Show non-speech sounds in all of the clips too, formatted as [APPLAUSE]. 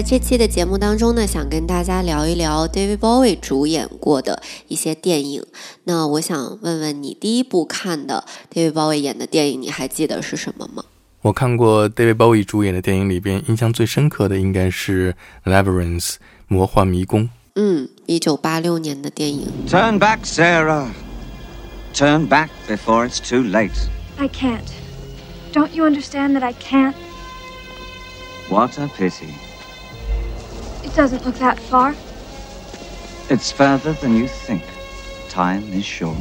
在这期的节目当中呢，想跟大家聊一聊 David Bowie 主演过的一些电影。那我想问问你，第一部看的 David Bowie 演的电影，你还记得是什么吗？我看过 David Bowie 主演的电影里边，印象最深刻的应该是《Labyrinth》魔幻迷宫。嗯，一九八六年的电影。Turn back, Sarah. Turn back before it's too late. I can't. Don't you understand that I can't? What a pity. It doesn't look that far. It's further than you think. Time is short.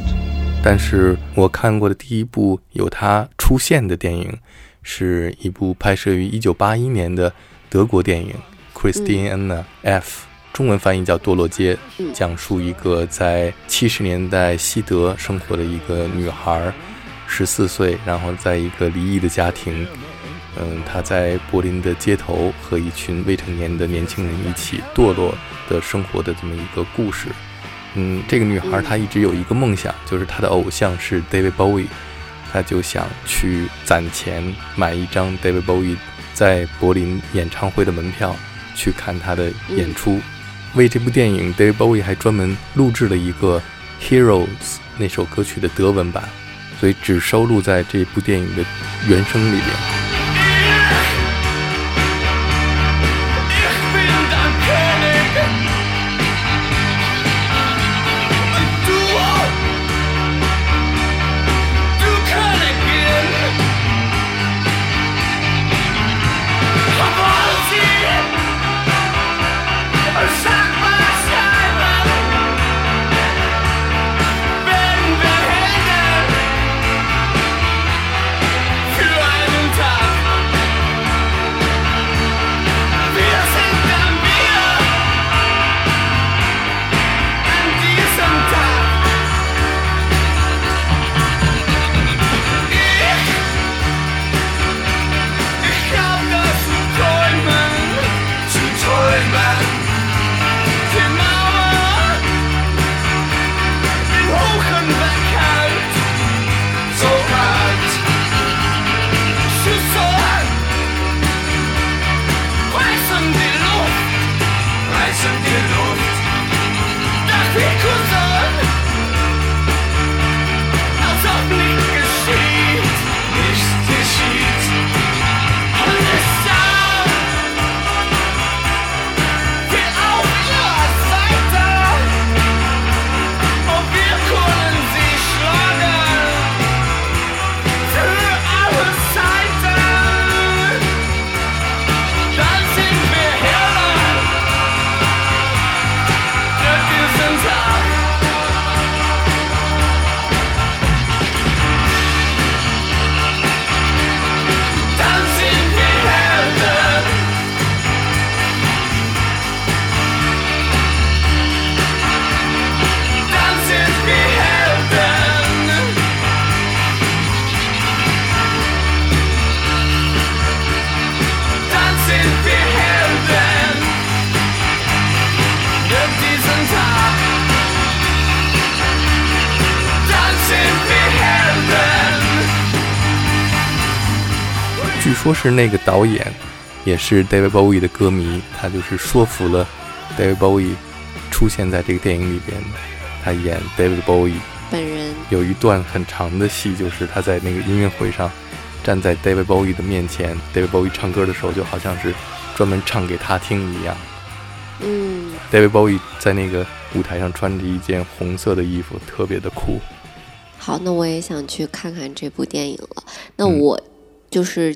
但是我看过的第一部有他出现的电影，是一部拍摄于一九八一年的德国电影《Christiana F》，中文翻译叫《堕落街》，讲述一个在七十年代西德生活的一个女孩，十四岁，然后在一个离异的家庭，嗯，她在柏林的街头和一群未成年的年轻人一起堕落的生活的这么一个故事。嗯，这个女孩她一直有一个梦想，就是她的偶像是 David Bowie，她就想去攒钱买一张 David Bowie 在柏林演唱会的门票，去看他的演出。为这部电影，David Bowie 还专门录制了一个《Heroes》那首歌曲的德文版，所以只收录在这部电影的原声里边。是那个导演，也是 David Bowie 的歌迷，他就是说服了 David Bowie 出现在这个电影里边。他演 David Bowie 本人有一段很长的戏，就是他在那个音乐会上站在 David Bowie 的面前，David Bowie 唱歌的时候就好像是专门唱给他听一样。嗯，David Bowie 在那个舞台上穿着一件红色的衣服，特别的酷。好，那我也想去看看这部电影了。那我就是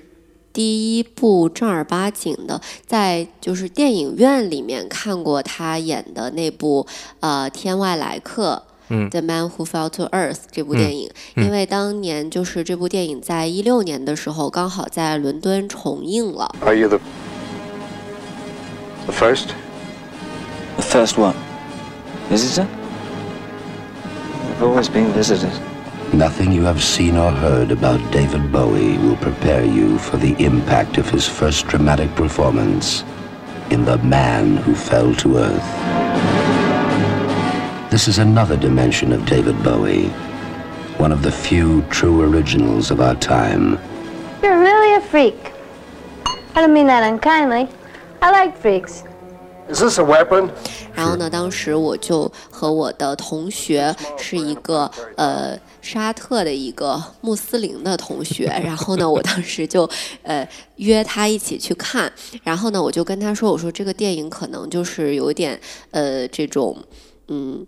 第一部正儿八经的，在就是电影院里面看过他演的那部呃《天外来客》。嗯《The Man Who Fell to Earth》这部电影，嗯因为当年就是这部电影在一六年的时候，刚好在伦敦重映了。Are you the the first? The first one. Visitor? I've always been visited. Nothing you have seen or heard about David Bowie will prepare you for the impact of his first dramatic performance in The Man Who Fell to Earth. This is another dimension of David Bowie, one of the few true originals of our time. You're really a freak. I don't mean that unkindly. I like freaks. Is this a weapon? 然后呢，当时我就和我的同学是一个呃沙特的一个穆斯林的同学，[LAUGHS] 然后呢，我当时就呃约他一起去看，然后呢，我就跟他说，我说这个电影可能就是有点呃这种嗯。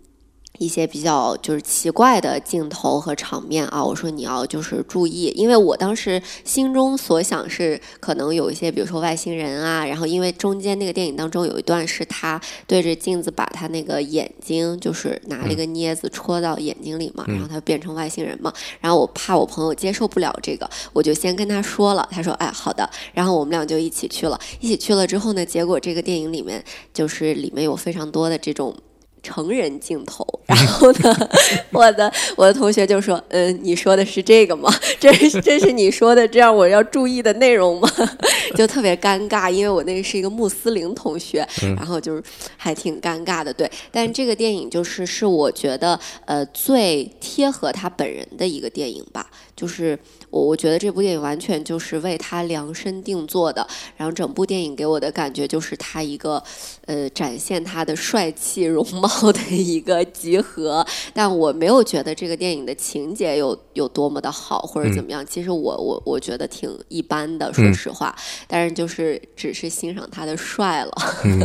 一些比较就是奇怪的镜头和场面啊，我说你要就是注意，因为我当时心中所想是可能有一些，比如说外星人啊，然后因为中间那个电影当中有一段是他对着镜子把他那个眼睛就是拿了一个镊子戳到眼睛里嘛，然后他变成外星人嘛，然后我怕我朋友接受不了这个，我就先跟他说了，他说哎好的，然后我们俩就一起去了，一起去了之后呢，结果这个电影里面就是里面有非常多的这种。成人镜头，[LAUGHS] 然后呢，我的我的同学就说：“嗯，你说的是这个吗？这这是你说的这样我要注意的内容吗？” [LAUGHS] 就特别尴尬，因为我那个是一个穆斯林同学，然后就是还挺尴尬的。对，但这个电影就是是我觉得呃最贴合他本人的一个电影吧，就是我我觉得这部电影完全就是为他量身定做的，然后整部电影给我的感觉就是他一个呃展现他的帅气容貌。的一个集合，但我没有觉得这个电影的情节有有多么的好或者怎么样。其实我我我觉得挺一般的，说实话。但是就是只是欣赏他的帅了，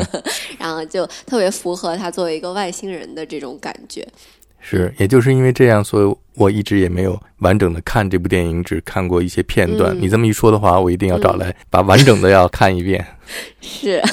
[LAUGHS] 然后就特别符合他作为一个外星人的这种感觉。是，也就是因为这样，所以我一直也没有完整的看这部电影，只看过一些片段。你这么一说的话，我一定要找来把完整的要看一遍。[LAUGHS] 是。[LAUGHS]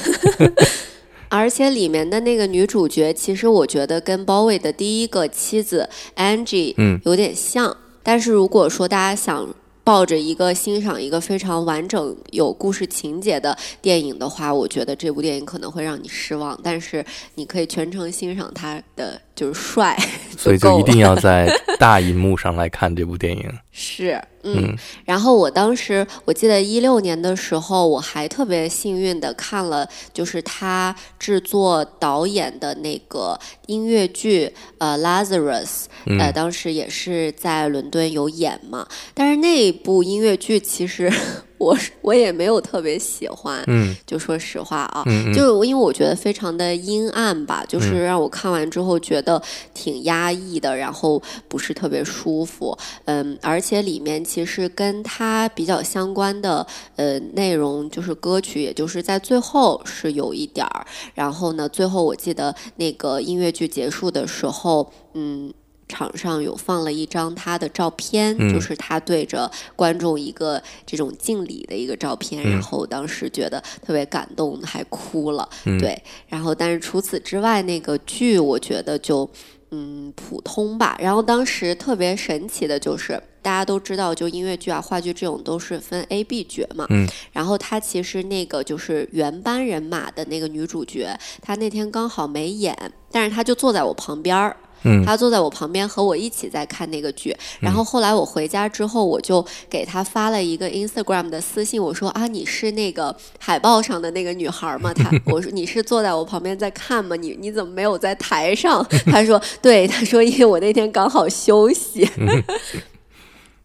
而且里面的那个女主角，其实我觉得跟包伟的第一个妻子 Angie 嗯有点像。但是如果说大家想抱着一个欣赏一个非常完整有故事情节的电影的话，我觉得这部电影可能会让你失望。但是你可以全程欣赏它的就是帅，[LAUGHS] 所以就一定要在大荧幕上来看这部电影。[LAUGHS] 是。嗯，然后我当时我记得一六年的时候，我还特别幸运的看了，就是他制作导演的那个音乐剧，呃，Lazarus，呃，当时也是在伦敦有演嘛。但是那部音乐剧其实我我也没有特别喜欢，嗯，就说实话啊，嗯，就因为我觉得非常的阴暗吧，就是让我看完之后觉得挺压抑的，然后不是特别舒服，嗯，而且里面。其实跟他比较相关的呃内容就是歌曲，也就是在最后是有一点儿。然后呢，最后我记得那个音乐剧结束的时候，嗯，场上有放了一张他的照片，就是他对着观众一个这种敬礼的一个照片。然后当时觉得特别感动，还哭了。对，然后但是除此之外，那个剧我觉得就。嗯，普通吧。然后当时特别神奇的就是，大家都知道，就音乐剧啊、话剧这种都是分 A、B 角嘛。嗯。然后她其实那个就是原班人马的那个女主角，她那天刚好没演，但是她就坐在我旁边儿。他坐在我旁边和我一起在看那个剧，然后后来我回家之后，我就给他发了一个 Instagram 的私信，我说啊，你是那个海报上的那个女孩吗？[LAUGHS] 他我说你是坐在我旁边在看吗？你你怎么没有在台上？他说对，他说因为我那天刚好休息。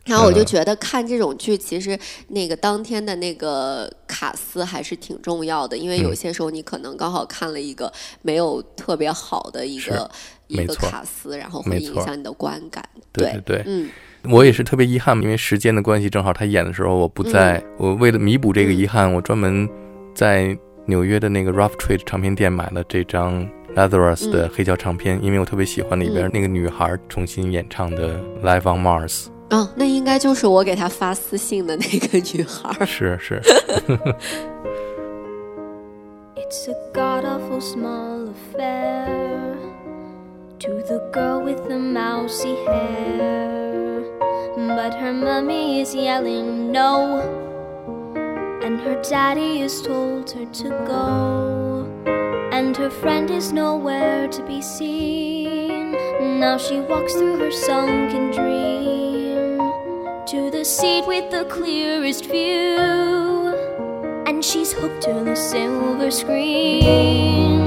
然后我就觉得看这种剧，其实那个当天的那个卡司还是挺重要的，因为有些时候你可能刚好看了一个没有特别好的一个一个卡司，然后会影响你的观感。对对，嗯，我也是特别遗憾，因为时间的关系，正好他演的时候我不在，我为了弥补这个遗憾，我专门在纽约的那个 Rough Trade 唱片店买了这张 Lazarus 的黑胶唱片，因为我特别喜欢里边那个女孩重新演唱的 Live on Mars。哦，那应该就是我给他发私信的那个女孩。是是。[LAUGHS] [LAUGHS] [LAUGHS] It's a god awful small affair to the girl with the mousy hair, but her mummy is yelling no, and her daddy has told her to go. and her friend is nowhere to be seen. Now she walks through her sunken dream to the seat with the clearest view, and she's hooked to the silver screen.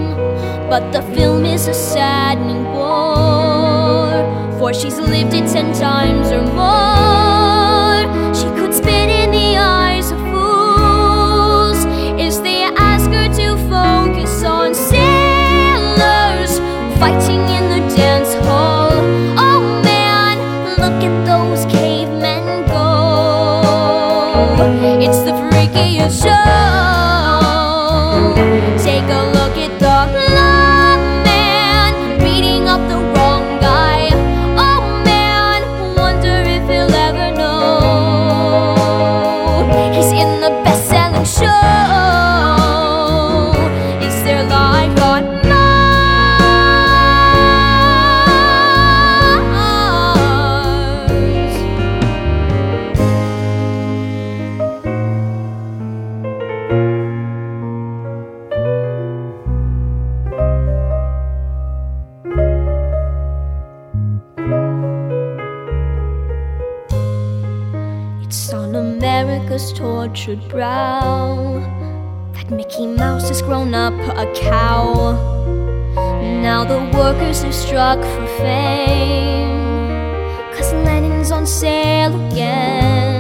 But the film is a saddening bore, for she's lived it ten times or more. She could spit in the eyes of fools if they ask her to focus on sailors fighting in the dance hall. Oh man, look at those cavemen go. It's the freakiest show. Brow that Mickey Mouse has grown up a cow. Now the workers are struck for fame. Cause Lenin's on sale again.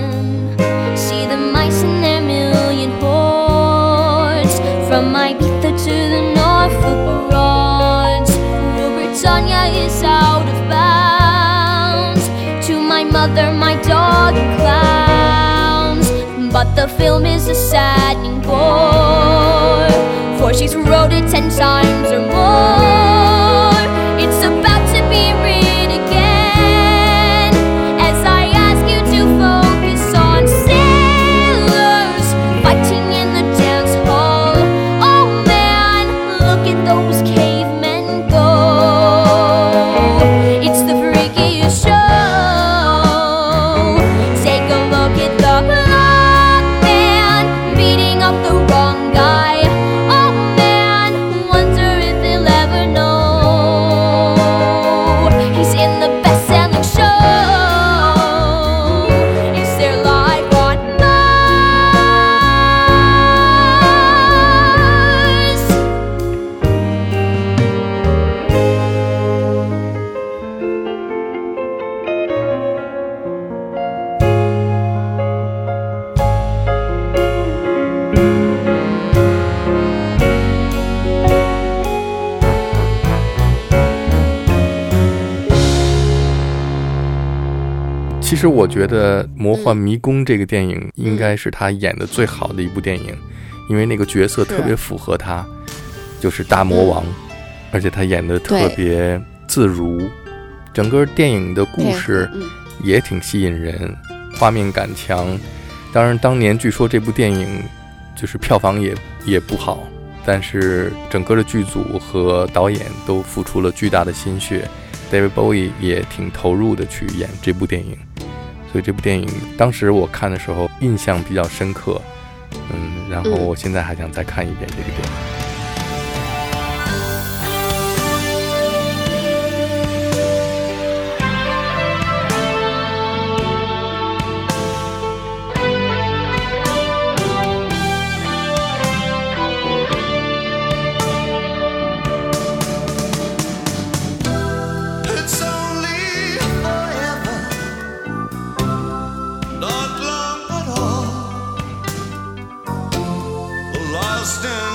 The film is a saddening bore. For she's wrote it ten times or more. 其实我觉得《魔幻迷宫》这个电影应该是他演的最好的一部电影，因为那个角色特别符合他，就是大魔王，而且他演的特别自如，整个电影的故事嗯也挺吸引人，画面感强。当然，当年据说这部电影就是票房也也不好，但是整个的剧组和导演都付出了巨大的心血，David Bowie 也挺投入的去演这部电影，所以这部电影当时我看的时候印象比较深刻，嗯，然后嗯我现在还想再看一遍这个电影。Stand.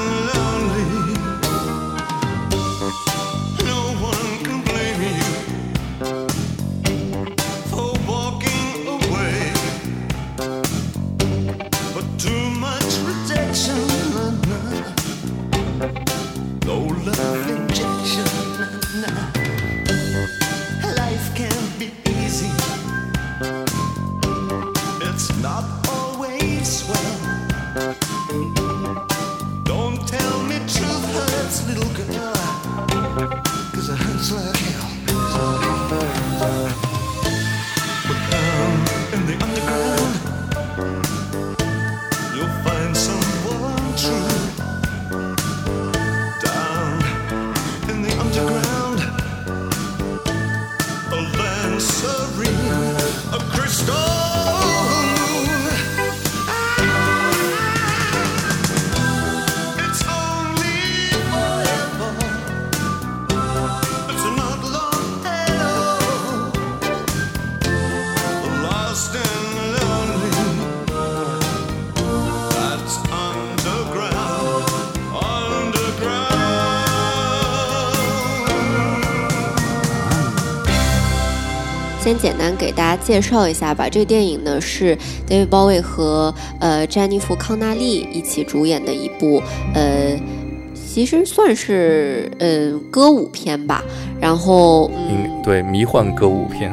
简单给大家介绍一下吧。这个电影呢是 David Bowie 和呃詹妮弗康纳利一起主演的一部呃，其实算是嗯、呃、歌舞片吧。然后，嗯，对，迷幻歌舞片，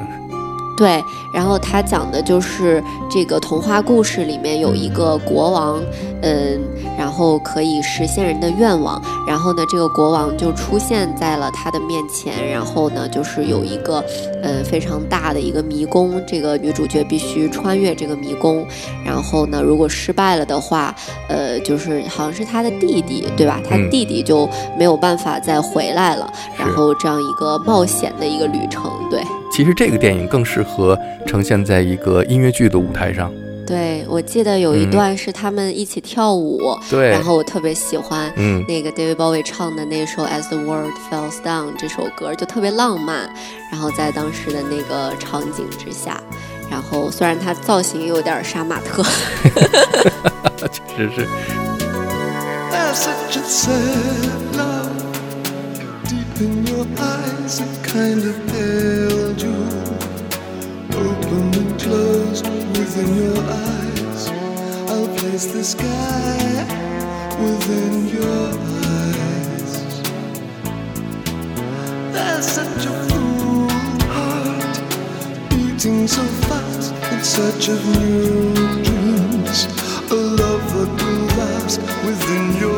对，然后他讲的就是这个童话故事里面有一个国王，嗯，然后可以实现人的愿望，然后呢，这个国王就出现在了他的面前，然后呢，就是有一个，嗯，非常大的一个迷宫，这个女主角必须穿越这个迷宫，然后呢，如果失败了的话，呃，就是好像是他的弟弟，对吧？他嗯弟弟就没有办法再回来了，然后这样一个冒险的一个旅程，对。其实这个电影更适合呈现在一个音乐剧的舞台上。对，我记得有一嗯段是他们一起跳舞，对然后我特别喜欢嗯，那个 David Bowie 唱的那首《As the World Falls Down》这首歌，就特别浪漫。然后在当时的那个场景之下，然后虽然他造型有点杀马特，[LAUGHS] 确实是。In your eyes, it kind of held you. Open and closed within your eyes. I'll place the sky within your eyes. There's such a full heart beating so fast in search of new dreams. A love that will last within your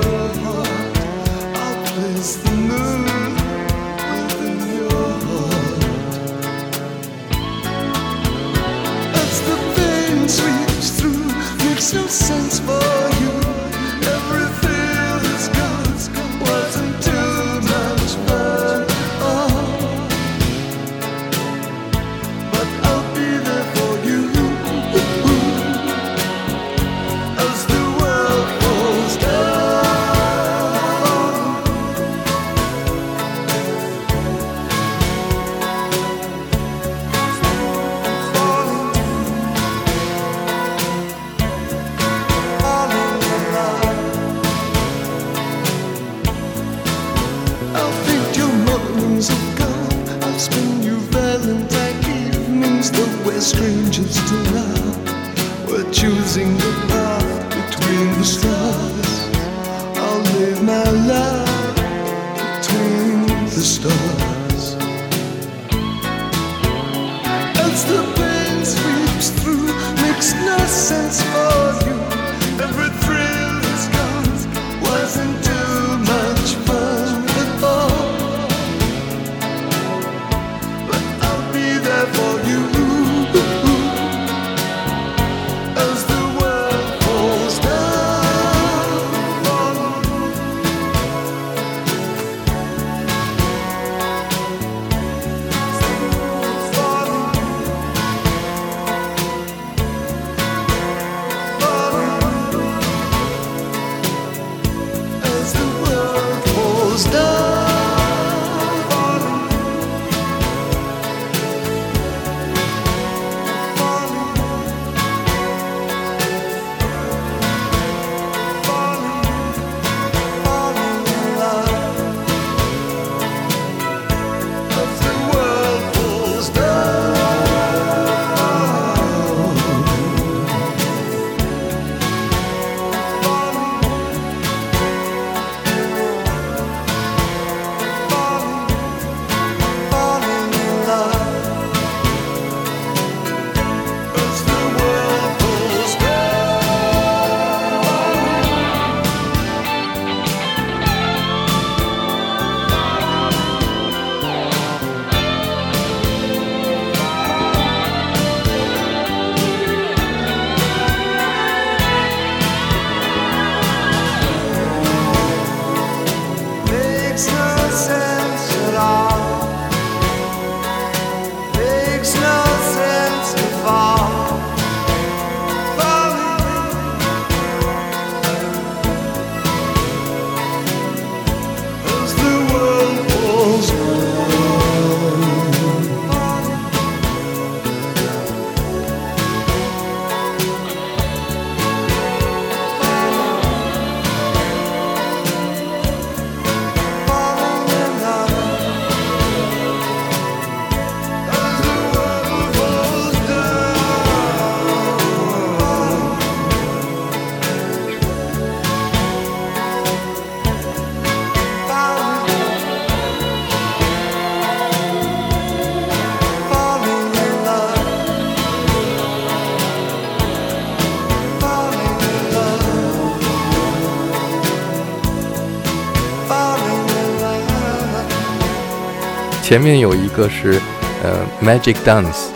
前面有一个是呃 Magic Dance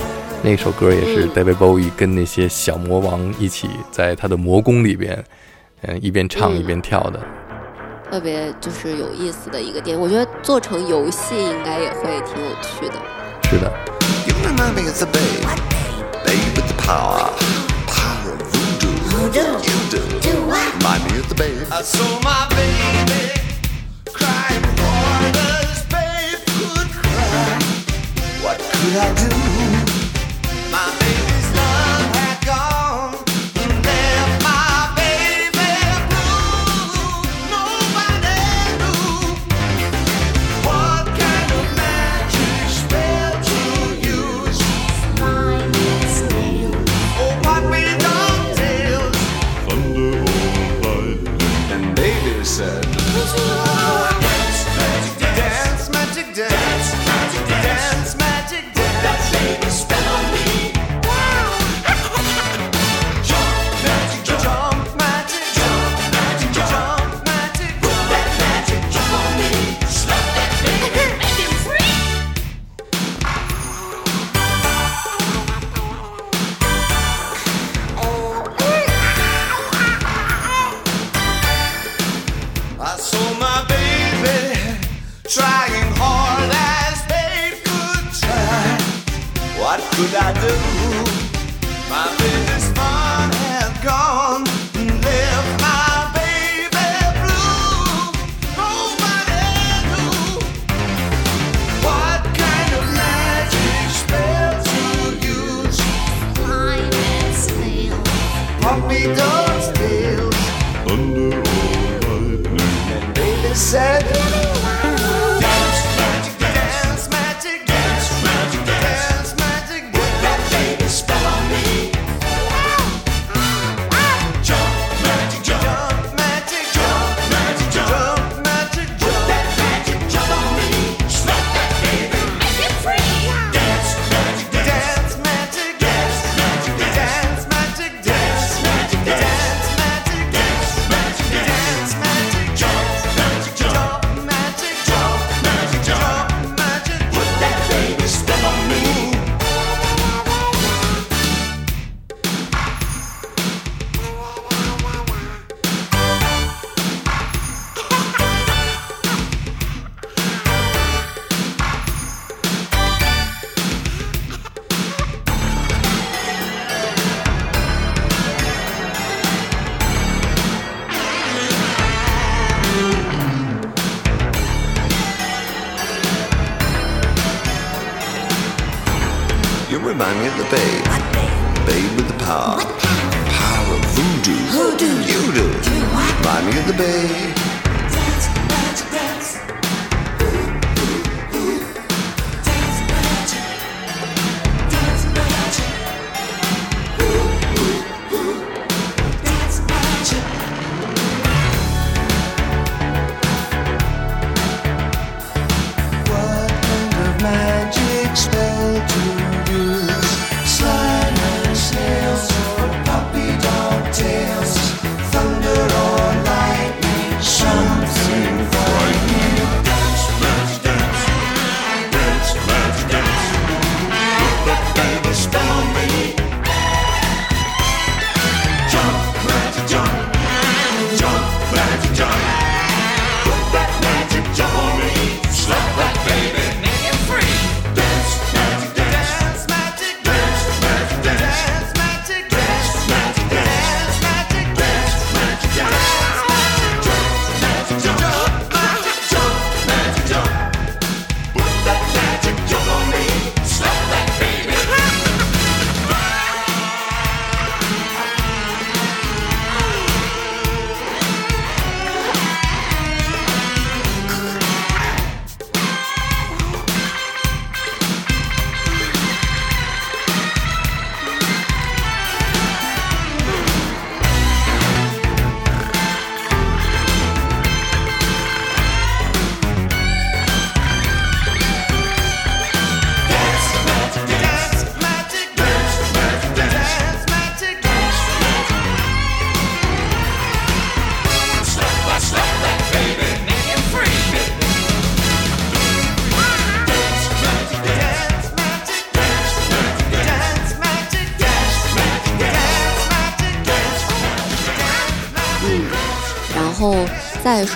那首歌也是 David Bowie 跟那些小魔王一起在他的魔宫里边，嗯，一边唱一边跳的，特别就是有意思的一个点，我觉得做成游戏应该也会挺有趣的。是的。could I do?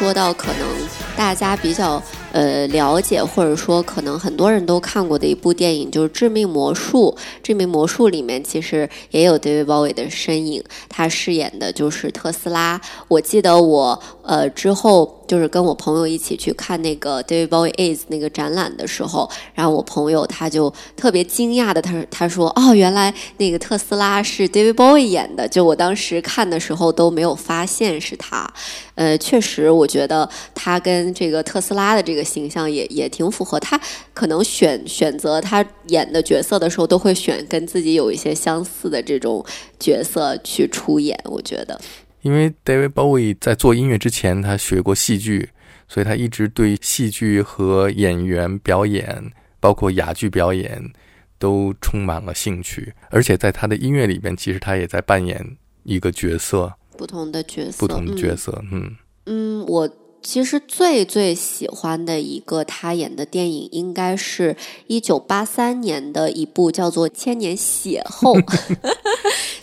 说到可能大家比较呃了解，或者说可能很多人都看过的一部电影，就是《致命魔术》。《致命魔术》里面其实也有 David Bowie 的身影，他饰演的就是特斯拉。我记得我呃之后就是跟我朋友一起去看那个 David Bowie Is 那个展览的时候，然后我朋友他就特别惊讶的，他说他说哦，原来那个特斯拉是 David Bowie 演的。就我当时看的时候都没有发现是他。呃，确实，我觉得他跟这个特斯拉的这个形象也也挺符合。他可能选选择他演的角色的时候，都会选跟自己有一些相似的这种角色去出演。我觉得，因为 David Bowie 在做音乐之前，他学过戏剧，所以他一直对戏剧和演员表演，包括哑剧表演，都充满了兴趣。而且在他的音乐里边，其实他也在扮演一个角色。不同的角色，不同的角色，嗯嗯，我其实最最喜欢的一个他演的电影，应该是一九八三年的一部叫做《千年血后》，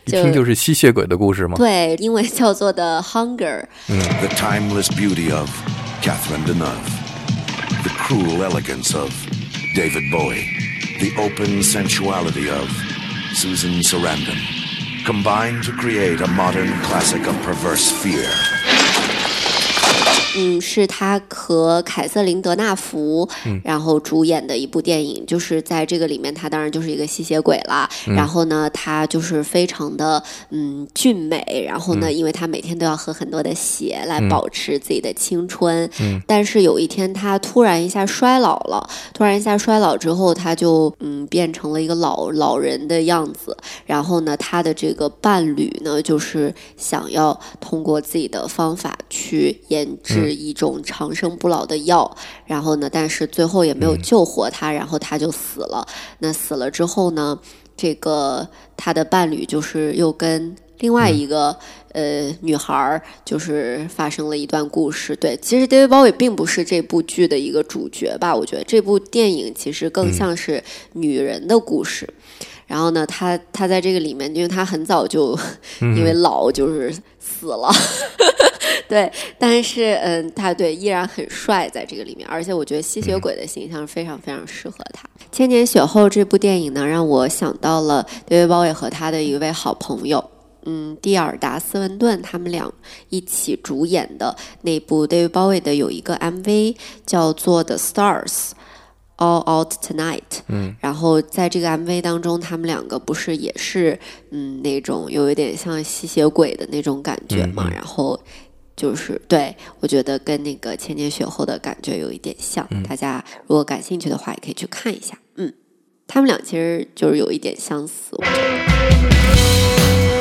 一听就是吸血鬼的故事吗？对，英文叫做的《Hunger》。嗯，The timeless beauty of Catherine Deneuve, the cruel elegance of David Bowie, the open sensuality of Susan Sarandon. combine to create a modern classic of perverse fear. 嗯，是他和凯瑟琳·德纳福，嗯然后主演的一部电影，就是在这个里面，他当然就是一个吸血鬼啦。嗯然后呢，他就是非常的嗯俊美，然后呢，嗯因为他每天都要喝很多的血来嗯保持自己的青春。嗯但是有一天，他突然一下衰老了，突然一下衰老之后，他就嗯变成了一个老老人的样子。然后呢，他的这个伴侣呢，就是想要通过自己的方法去研制嗯一种长生不老的药。然后呢，但是最后也没有嗯救活他，然后他就死了。那死了之后呢，这个他的伴侣就是又跟另外一个、呃女孩儿，就是发生了一段故事。对，其实 David Bowie 并不是这部剧的一个主角吧？我觉得这部电影其实更嗯像是女人的故事。然后呢，他他在这个里面，因为他很早就 [LAUGHS] 因为老就是死了，[LAUGHS] 对，但是嗯，他对依然很帅在这个里面，而且我觉得吸血鬼的形象非常非常适合他。《千年雪后》这部电影呢，让我想到了 David Bowie 和他的一位好朋友。嗯，蒂尔达·斯文顿他们俩一起主演的那部 David Bowie 的有一个 MV 叫做《The Stars》。All Out Tonight，嗯，然后在这个 MV 当中，他们两个不是也是嗯那种有一点像吸血鬼的那种感觉嘛，嗯嗯然后就是对我觉得跟那个《千年雪后》的感觉有一点像，嗯大家如果感兴趣的话，也可以去看一下。嗯，他们俩其实就是有一点相似，我觉得。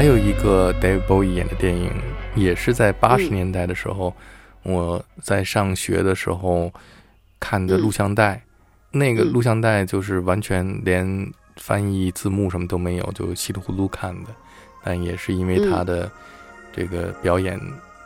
还有一个 David Bowie 演的电影，也是在八十嗯年代的时候，我在上学的时候看的录像带。那个嗯录像带就是完全连翻译字幕什么都没有，就稀里糊涂看的。但也是因为他的这个表演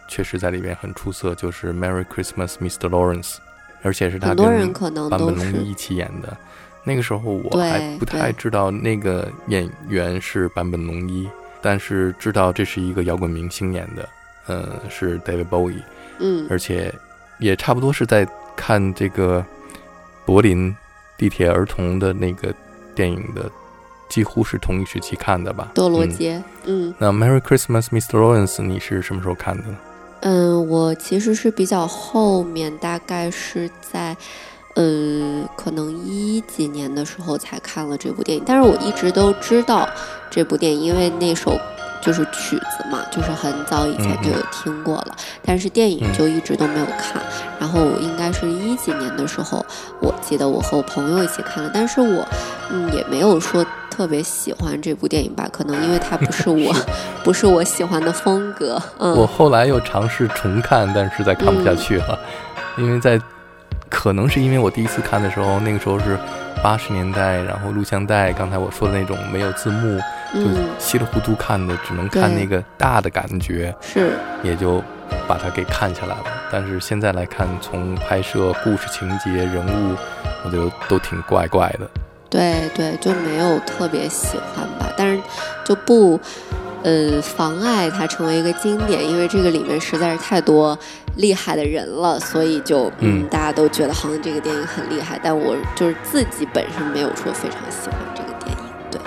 确实在里边很出色，就是 Merry Christmas, Mr. Lawrence，而且是他跟人可能坂本龙一一起演的。那个时候我还不太知道那个演员是坂本龙一，但是知道这是一个摇滚明星演的，嗯，是 David Bowie，嗯而且也差不多是在看这个柏林地铁儿童的那个电影的，几乎是同一时期看的吧。多罗嗯街，嗯那 Merry Christmas, Mr. Lawrence，你是什么时候看的呢？嗯，我其实是比较后面，大概是在呃可能一几年的时候才看了这部电影，但是我一直都知道这部电影，因为那首。就是曲子嘛，就是很早以前就有听过了，但是电影就一直都没有看。然后我应该是一几年的时候，我记得我和我朋友一起看了，但是我嗯也没有说特别喜欢这部电影吧，可能因为它不是我 [LAUGHS] 不是我喜欢的风格。嗯，我后来又尝试重看，但是实在看不下去了，因为在可能是因为我第一次看的时候，那个时候是八十年代，然后录像带，刚才我说的那种没有字幕，就嗯稀里糊涂看的，只能看那个大的感觉，是也就把它给看下来了。但是现在来看，从拍摄、故事情节、人物，我觉得都挺怪怪的。对对，就没有特别喜欢吧，但是就不呃妨碍它成为一个经典，因为这个里面实在是太多厉害的人了，所以就嗯嗯大家都觉得好像这个电影很厉害，但我就是自己本身没有说非常喜欢这个电影。对，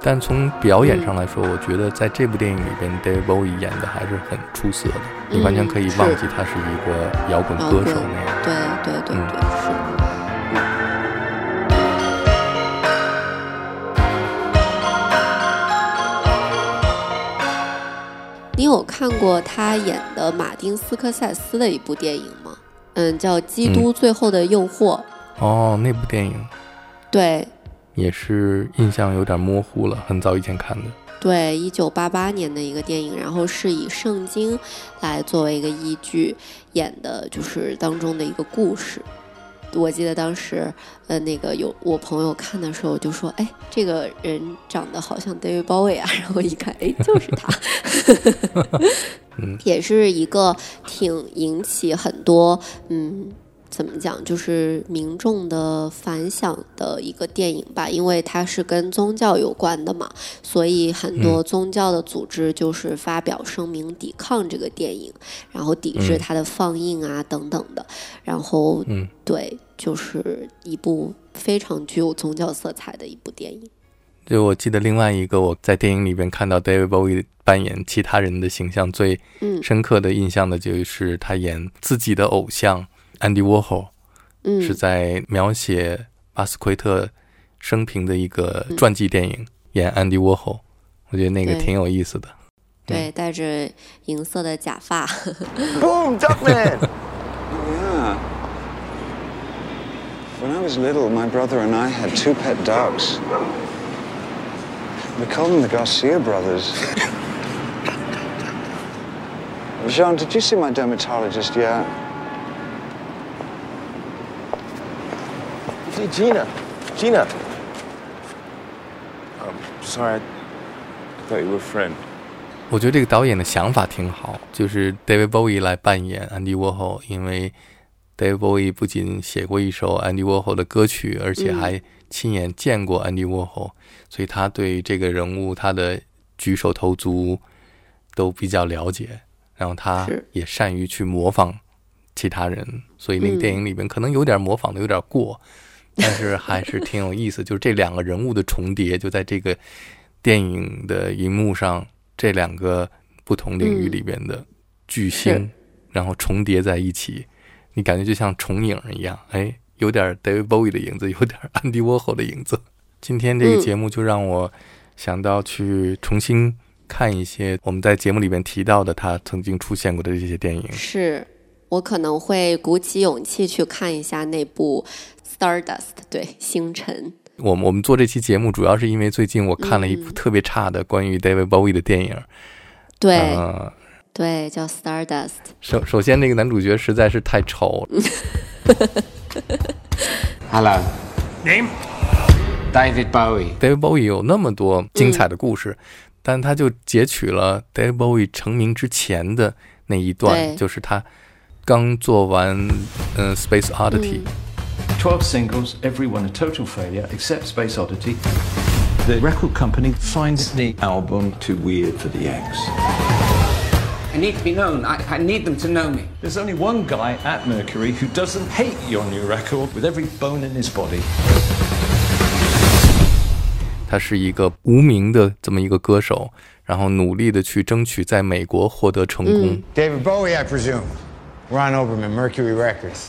但从表演上来说，我觉得在这部电影里边，David Bowie 演的还是很出色的，你完全可以忘记他是一个摇滚歌手那样。对对对嗯对，是。你有看过他演的马丁斯科塞斯的一部电影吗？嗯，叫《基督最后的诱惑》。哦，那部电影对也是印象有点模糊了，很早以前看的。对，一九八八年的一个电影，然后是以圣经来作为一个依据演的，就是当中的一个故事。我记得当时，呃，那个有我朋友看的时候就说：“哎，这个人长得好像 David Bowie 啊。[LAUGHS] ”然后一看，哎，就是他。嗯，[LAUGHS] 也是一个挺引起很多嗯。怎么讲，就是民众的反响的一个电影吧，因为它是跟宗教有关的嘛，所以很多宗教的组织就是发表声明抵抗这个电影，然后抵制嗯。它的放映啊等等的，然后嗯，对，就是一部非常具有宗教色彩的一部电影。就我记得另外一个我在电影里边看到 David Bowie 扮演其他人的形象最嗯。深刻的印象的就是他演自己的偶像 Andy Warhol，嗯，是在描写巴斯奎特生平的一个传记电影，演 Andy Warhol，我觉得那个挺有意思的。对，戴着银色的假发。Boom, Duckman! yeah. When I was little, my brother and I had two pet dogs. We called them the Garcia brothers. Jean, did you see my dermatologist yet? Hey, Gina. Gina. I'm sorry. I thought you were a friend. 我觉得这个导演的想法挺好，就是 David Bowie 来扮演 Andy Warhol，，因为 David Bowie 不仅写过一首 Andy Warhol 的歌曲，而且还亲眼见过安迪沃霍，所以他对这个人物他的举手投足都比较了解，然后他也善于去模仿其他人，所以那个嗯电影里面可能有点模仿的有点过，但是还是挺有意思，就是这两个人物的重叠，就在这个电影的荧幕上，这两个不同领域里边的巨星，是然后重叠在一起，你感觉就像重影一样，哎，有点 David Bowie 的影子，有点安迪沃霍的影子。今天这个嗯节目就让我想到去重新看一些我们在节目里面提到的他曾经出现过的这些电影。是我可能会鼓起勇气去看一下那部《Stardust》，对，星辰。我们我们做这期节目，主要是因为最近我看了一部嗯特别差的关于 David Bowie 的电影。对、呃，对，叫 Stardust。首首先，那个男主角实在是太丑了。[LAUGHS] Hello. Name? David Bowie. David Bowie 有那么多精彩的故事，但他就截取了 David Bowie 成名之前的那一段，就是他刚做完嗯、Space Oddity，、12 singles, every one a total failure except Space Oddity. The record company finds the album too weird for the Yanks. I need to be known. I, I need them to know me. There's only one guy at Mercury who doesn't hate your new record with every bone in his body. 他是一个无名的这么一个歌手，然后努力的去争取在美国获得成功。 David Bowie, I presume. Ron Oberman, Mercury Records.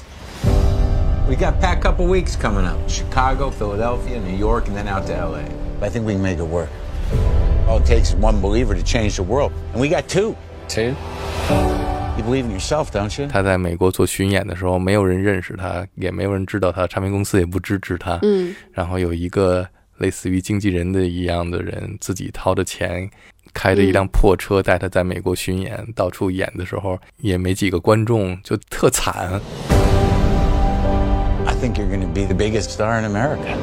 We got a packed couple weeks coming up Chicago, Philadelphia, New York, and then out to LA. But I think we can make it work. All it takes is one believer to change the world. And we got two. Two? You believe in yourself, don't you? 他在美国做巡演的时候，没有人认识他，也没有人知道他，唱片公司也不支持他。嗯，然后有一个类似于经纪人的一样的人，自己掏着钱，开着一辆破车带他在美国巡演，到处演的时候也没几个观众，就特惨。I think you're going to be the biggest star in America.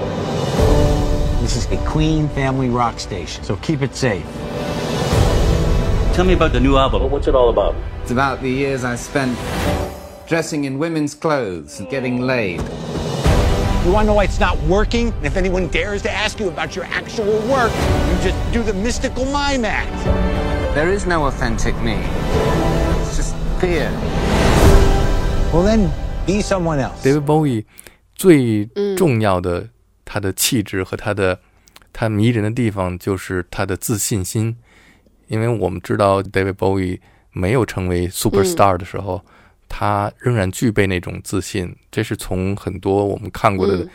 This is a Queen family rock station, so keep it safe. Tell me about the new album. What's it all about? It's about the years I spent dressing in women's clothes and getting laid. You want to know why it's not working? And if anyone dares to ask you about your actual work, you just do the mystical mime act. There is no authentic me. It's just fear. Well, then be someone else. David Bowie 最重要的他的气质和他的他迷人的地方就是他的自信心，因为我们知道 David Bowie 没有成为 superstar 的时候，他仍然具备那种自信，这是从很多我们看过的。嗯。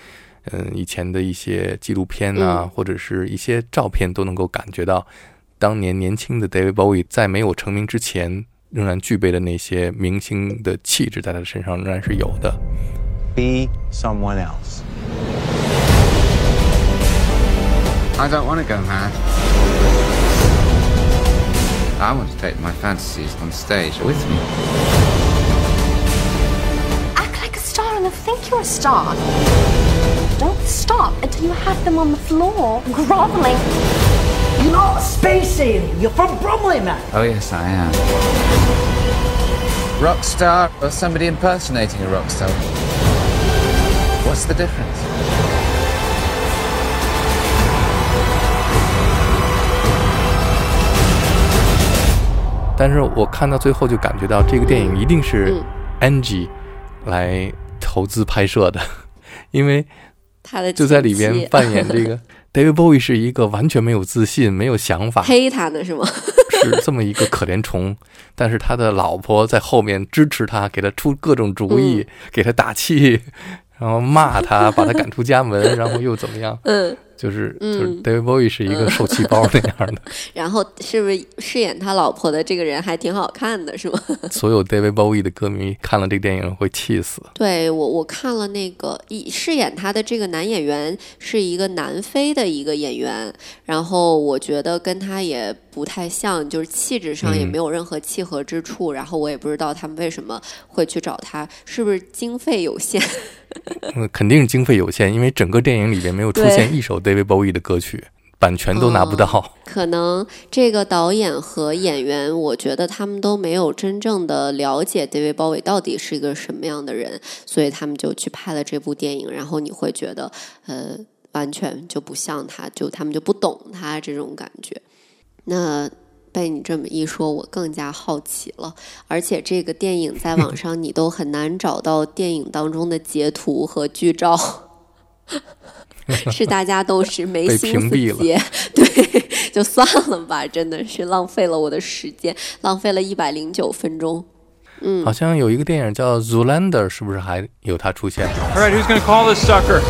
嗯，以前的一些纪录片啊，嗯。或者是一些照片，都能够感觉到，当年年轻的 David Bowie 在没有成名之前，仍然具备的那些明星的气质，在他的身上仍然是有的。 Be someone else. I don't want to go mad. I want to take my fantasies on stage with me. Act like a star and they'll think you're a star. Don't stop until you have them on the floor, groveling. You're not a space alien. You're from Bromley, man. Oh, yes, I am. Rock star or somebody impersonating a rock star? What's the difference? 但是我看到最后就感觉到这个电影一定是嗯 Angie 来投资拍摄的，因为他的就在里边扮演这个 David Bowie 是一个完全没有自信、没有想法，黑他的是吗？[LAUGHS] 是这么一个可怜虫。但是他的老婆在后面支持他，给他出各种主意，给他打气，然后骂他，把他赶出家门，然后又怎么样？嗯，就是嗯就是 David Bowie 是一个受气包那样的。[LAUGHS] 然后是不是饰演他老婆的这个人还挺好看的，是吗？[LAUGHS] 所有 David Bowie 的歌迷看了这个电影会气死。对我，我看了那个一饰演他的这个男演员是一个南非的一个演员，然后我觉得跟他也不太像，就是气质上也嗯没有任何契合之处。然后我也不知道他们为什么会去找他，是不是经费有限？[LAUGHS] 嗯，肯定是经费有限，因为整个电影里边没有出现一首 David Bowie 的歌曲，版权都拿不到。[LAUGHS] 可能这个导演和演员，我觉得他们都没有真正的了解 David Bowie 到底是一个什么样的人，所以他们就去拍了这部电影。然后你会觉得，呃，完全就不像他，就他们就不懂他这种感觉。那被你这么一说，我更加好奇了。而且这个电影在网上你都很难找到电影当中的截图和剧照。是大家都是 [LAUGHS] 没被心思屏蔽了截，对，就算了吧，真的是浪费了我的时间，浪费了一百零九分钟。嗯好，像有一个电影叫《Zoolander》，是不是还有他出现？All right, who's gonna call this sucker?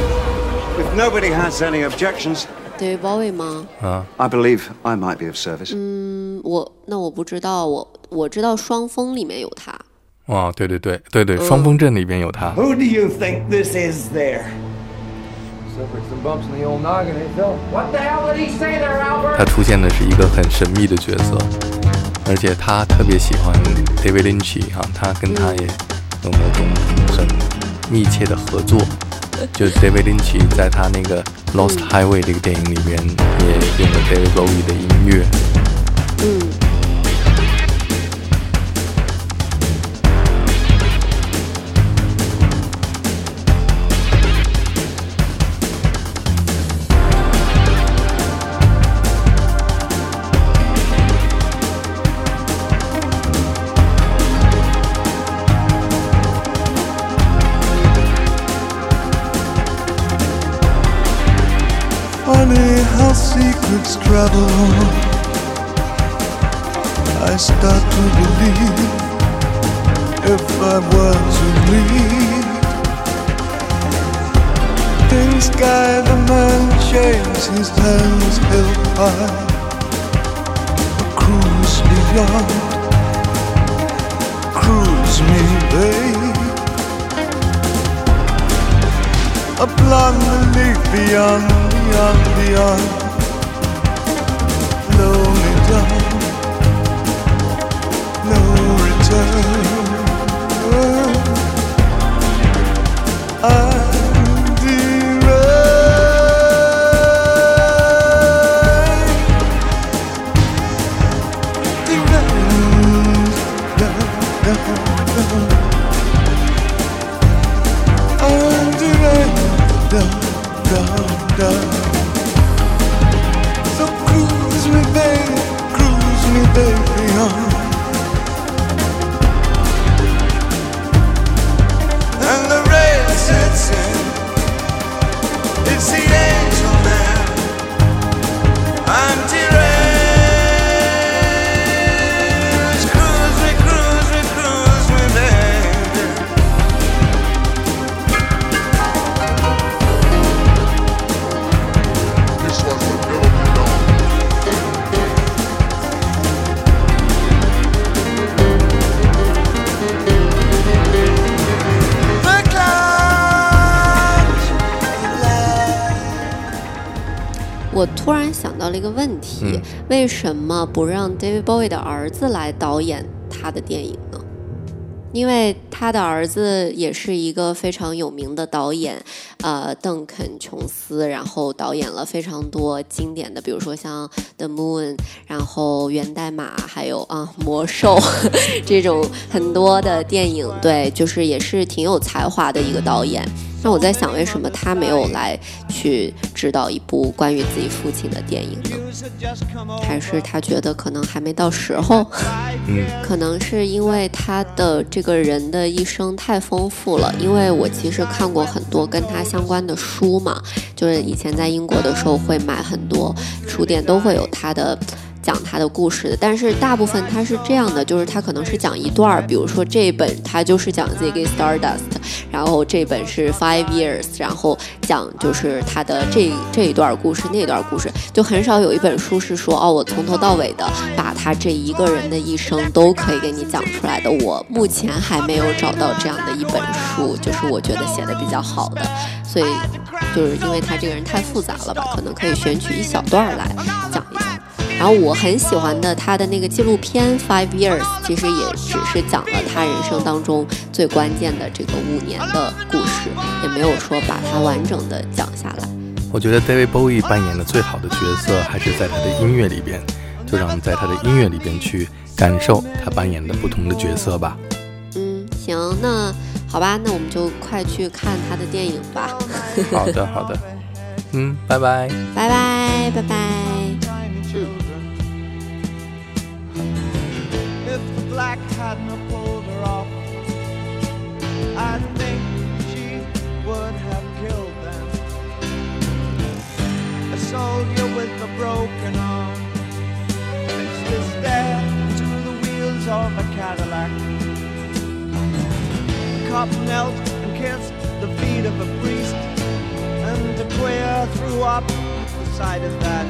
If nobody has any objections, David Bowie 吗？啊，I believe I might be of service. 嗯，我那我不知道，我我知道《双峰》里面有他。哦，对对对对对，嗯双峰镇里边有他。Who do you think this is there? What the hell did he say there, Albert? 他出现的是一个很神秘的角色，而且他特别喜欢 David Lynch 哈，他跟他也有某种很密切的合作。就 David Lynch 在他那个 Lost Highway 这个电影里面也用了 David Bowie 的音乐。嗯。Secrets travel. I start to believe if I were to leave. In sky, the man shaves his hands held high. A cruise beyond, cruise me, babe. A blonde beyond, beyond, beyond no return. No return. A 个问题：为什么不让 David Bowie 的儿子来导演他的电影呢？因为他的儿子也是一个非常有名的导演，呃，邓肯·琼斯，然后导演了非常多经典的，比如说像《The Moon》，然后《源代码》，还有啊《魔兽》[LAUGHS] 这种很多的电影，对，就是也是挺有才华的一个导演。那我在想，为什么他没有来去指导一部关于自己父亲的电影呢？还是他觉得可能还没到时候？嗯，[LAUGHS] 可能是因为他的这个人的一生太丰富了。因为我其实看过很多跟他相关的书嘛，就是以前在英国的时候会买很多书店都会有他的。讲他的故事的，但是大部分他是这样的，就是他可能是讲一段儿，比如说这本他就是讲 Ziggy Stardust，然后这本是 Five Years，然后讲就是他的这这一段故事那段故事，就很少有一本书是说哦，我从头到尾的把他这一个人的一生都可以给你讲出来的。我目前还没有找到这样的一本书，就是我觉得写的比较好的，所以就是因为他这个人太复杂了吧，可能可以选取一小段来讲一讲。然后我很喜欢的他的那个纪录片《Five Years》，其实也只是讲了他人生当中最关键的这个五年的故事，也没有说把它完整的讲下来。我觉得 David Bowie 扮演的最好的角色还是在他的音乐里边，就让我们在他的音乐里边去感受他扮演的不同的角色吧。嗯，行，那好吧，那我们就快去看他的电影吧。好的，好的，嗯，拜拜，拜拜，拜拜。Black hadn't pulled her off, I think she would have killed them. A soldier with a broken arm fixed his stare to the wheels of a Cadillac. The cop knelt and kissed the feet of a priest, and the queer threw up the sight of that.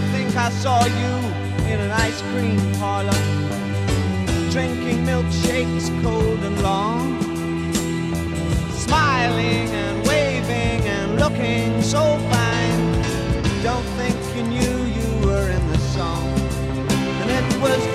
I think I saw you in an ice cream parlor, drinking milkshakes cold and long, smiling and waving and looking so fine. Don't think you knew you were in the song, and it was